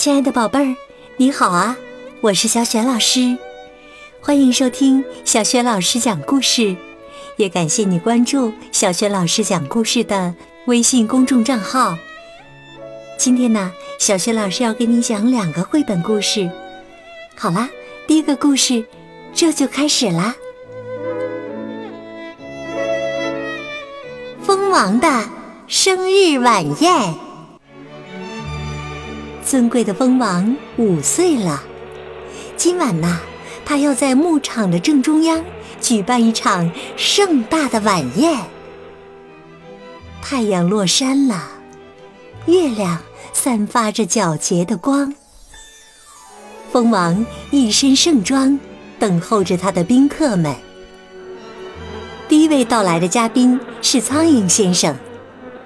亲爱的宝贝儿，你好啊！我是小雪老师，欢迎收听小雪老师讲故事，也感谢你关注小雪老师讲故事的微信公众账号。今天呢，小雪老师要给你讲两个绘本故事。好啦，第一个故事这就开始啦。蜂王的生日晚宴，尊贵的蜂王五岁了。今晚呢，他要在牧场的正中央举办一场盛大的晚宴。太阳落山了，月亮。散发着皎洁的光，蜂王一身盛装，等候着他的宾客们。第一位到来的嘉宾是苍蝇先生，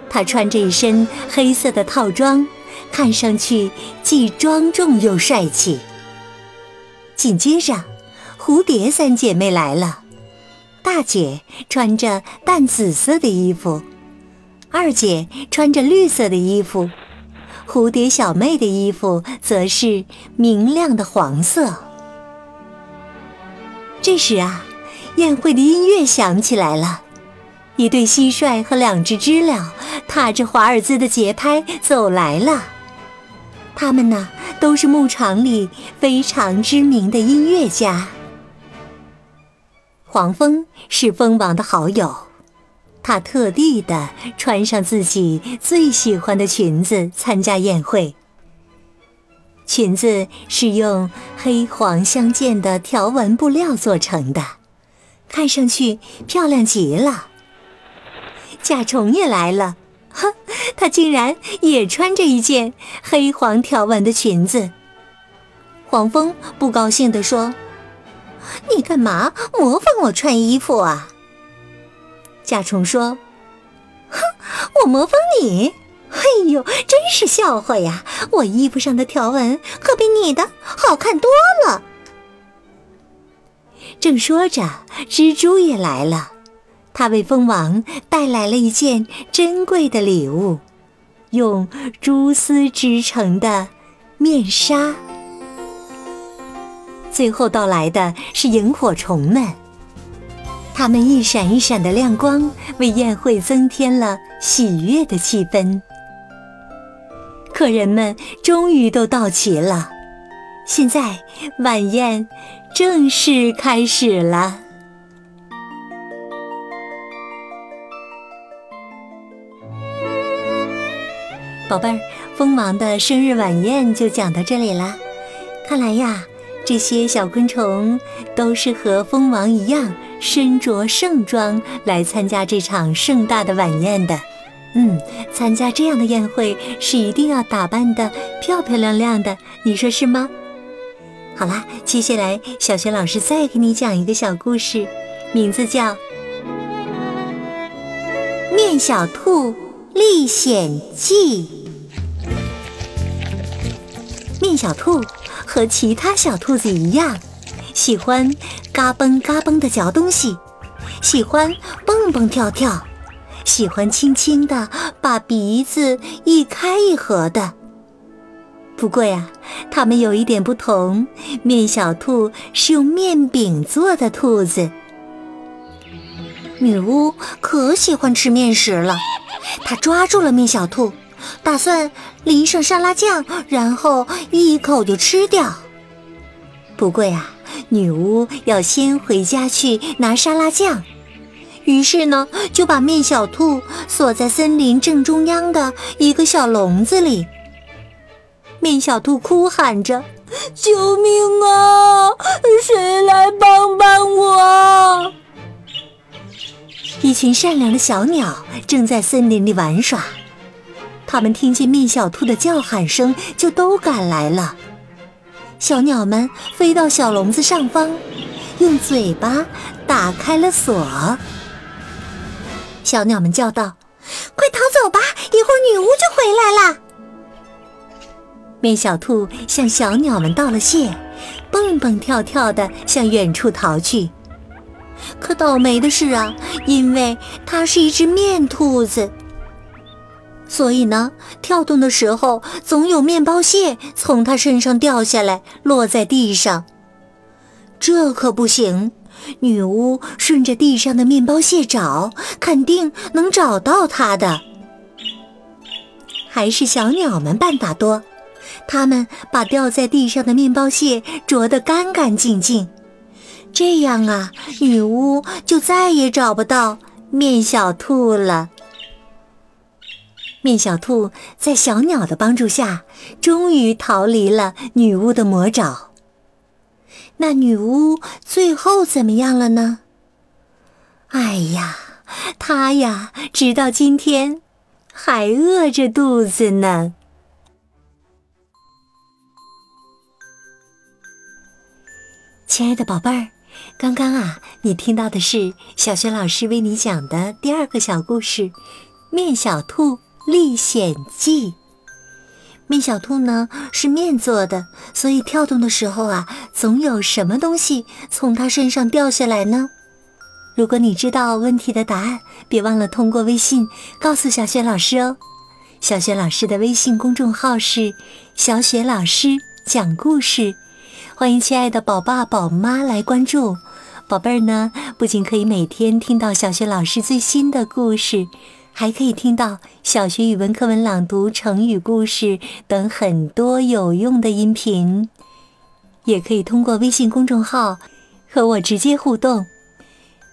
他穿着一身黑色的套装，看上去既庄重又帅气。紧接着，蝴蝶三姐妹来了，大姐穿着淡紫色的衣服，二姐穿着绿色的衣服。蝴蝶小妹的衣服则是明亮的黄色。这时啊，宴会的音乐响起来了，一对蟋蟀和两只知了踏着华尔兹的节拍走来了。他们呢，都是牧场里非常知名的音乐家。黄蜂是蜂王的好友。他特地的穿上自己最喜欢的裙子参加宴会。裙子是用黑黄相间的条纹布料做成的，看上去漂亮极了。甲虫也来了，哼，它竟然也穿着一件黑黄条纹的裙子。黄蜂不高兴地说：“你干嘛模仿我穿衣服啊？”甲虫说：“哼，我模仿你？哎呦，真是笑话呀！我衣服上的条纹可比你的好看多了。”正说着，蜘蛛也来了，他为蜂王带来了一件珍贵的礼物——用蛛丝织成的面纱。最后到来的是萤火虫们。它们一闪一闪的亮光，为宴会增添了喜悦的气氛。客人们终于都到齐了，现在晚宴正式开始了。宝贝儿，蜂王的生日晚宴就讲到这里啦。看来呀。这些小昆虫都是和蜂王一样身着盛装来参加这场盛大的晚宴的。嗯，参加这样的宴会是一定要打扮的漂漂亮亮的，你说是吗？好啦，接下来小学老师再给你讲一个小故事，名字叫《面小兔历险记》。面小兔。和其他小兔子一样，喜欢嘎嘣嘎嘣的嚼东西，喜欢蹦蹦跳跳，喜欢轻轻的把鼻子一开一合的。不过呀，它们有一点不同：面小兔是用面饼做的兔子。女巫可喜欢吃面食了，她抓住了面小兔。打算淋上沙拉酱，然后一口就吃掉。不过呀，女巫要先回家去拿沙拉酱，于是呢，就把面小兔锁在森林正中央的一个小笼子里。面小兔哭喊着：“救命啊！谁来帮帮我？”一群善良的小鸟正在森林里玩耍。他们听见面小兔的叫喊声，就都赶来了。小鸟们飞到小笼子上方，用嘴巴打开了锁。小鸟们叫道：“快逃走吧，一会儿女巫就回来了。”面小兔向小鸟们道了谢，蹦蹦跳跳地向远处逃去。可倒霉的是啊，因为它是一只面兔子。所以呢，跳动的时候总有面包屑从它身上掉下来，落在地上。这可不行！女巫顺着地上的面包屑找，肯定能找到它的。还是小鸟们办法多，它们把掉在地上的面包屑啄得干干净净。这样啊，女巫就再也找不到面小兔了。面小兔在小鸟的帮助下，终于逃离了女巫的魔爪。那女巫最后怎么样了呢？哎呀，她呀，直到今天还饿着肚子呢。亲爱的宝贝儿。刚刚啊，你听到的是小学老师为你讲的第二个小故事《面小兔历险记》。面小兔呢是面做的，所以跳动的时候啊，总有什么东西从它身上掉下来呢？如果你知道问题的答案，别忘了通过微信告诉小雪老师哦。小雪老师的微信公众号是“小雪老师讲故事”。欢迎亲爱的宝爸宝妈来关注，宝贝儿呢，不仅可以每天听到小雪老师最新的故事，还可以听到小学语文课文朗读、成语故事等很多有用的音频，也可以通过微信公众号和我直接互动。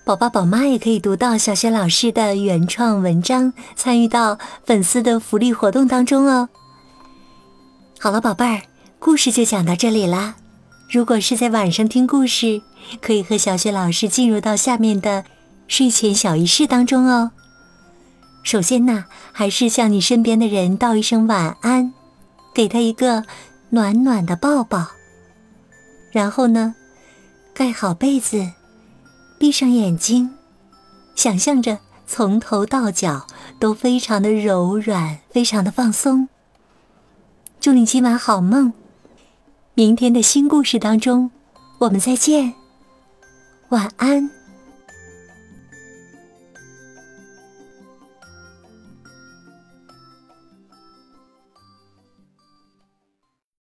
宝爸宝妈也可以读到小学老师的原创文章，参与到粉丝的福利活动当中哦。好了，宝贝儿，故事就讲到这里啦。如果是在晚上听故事，可以和小雪老师进入到下面的睡前小仪式当中哦。首先呢，还是向你身边的人道一声晚安，给他一个暖暖的抱抱。然后呢，盖好被子，闭上眼睛，想象着从头到脚都非常的柔软，非常的放松。祝你今晚好梦。明天的新故事当中，我们再见，晚安。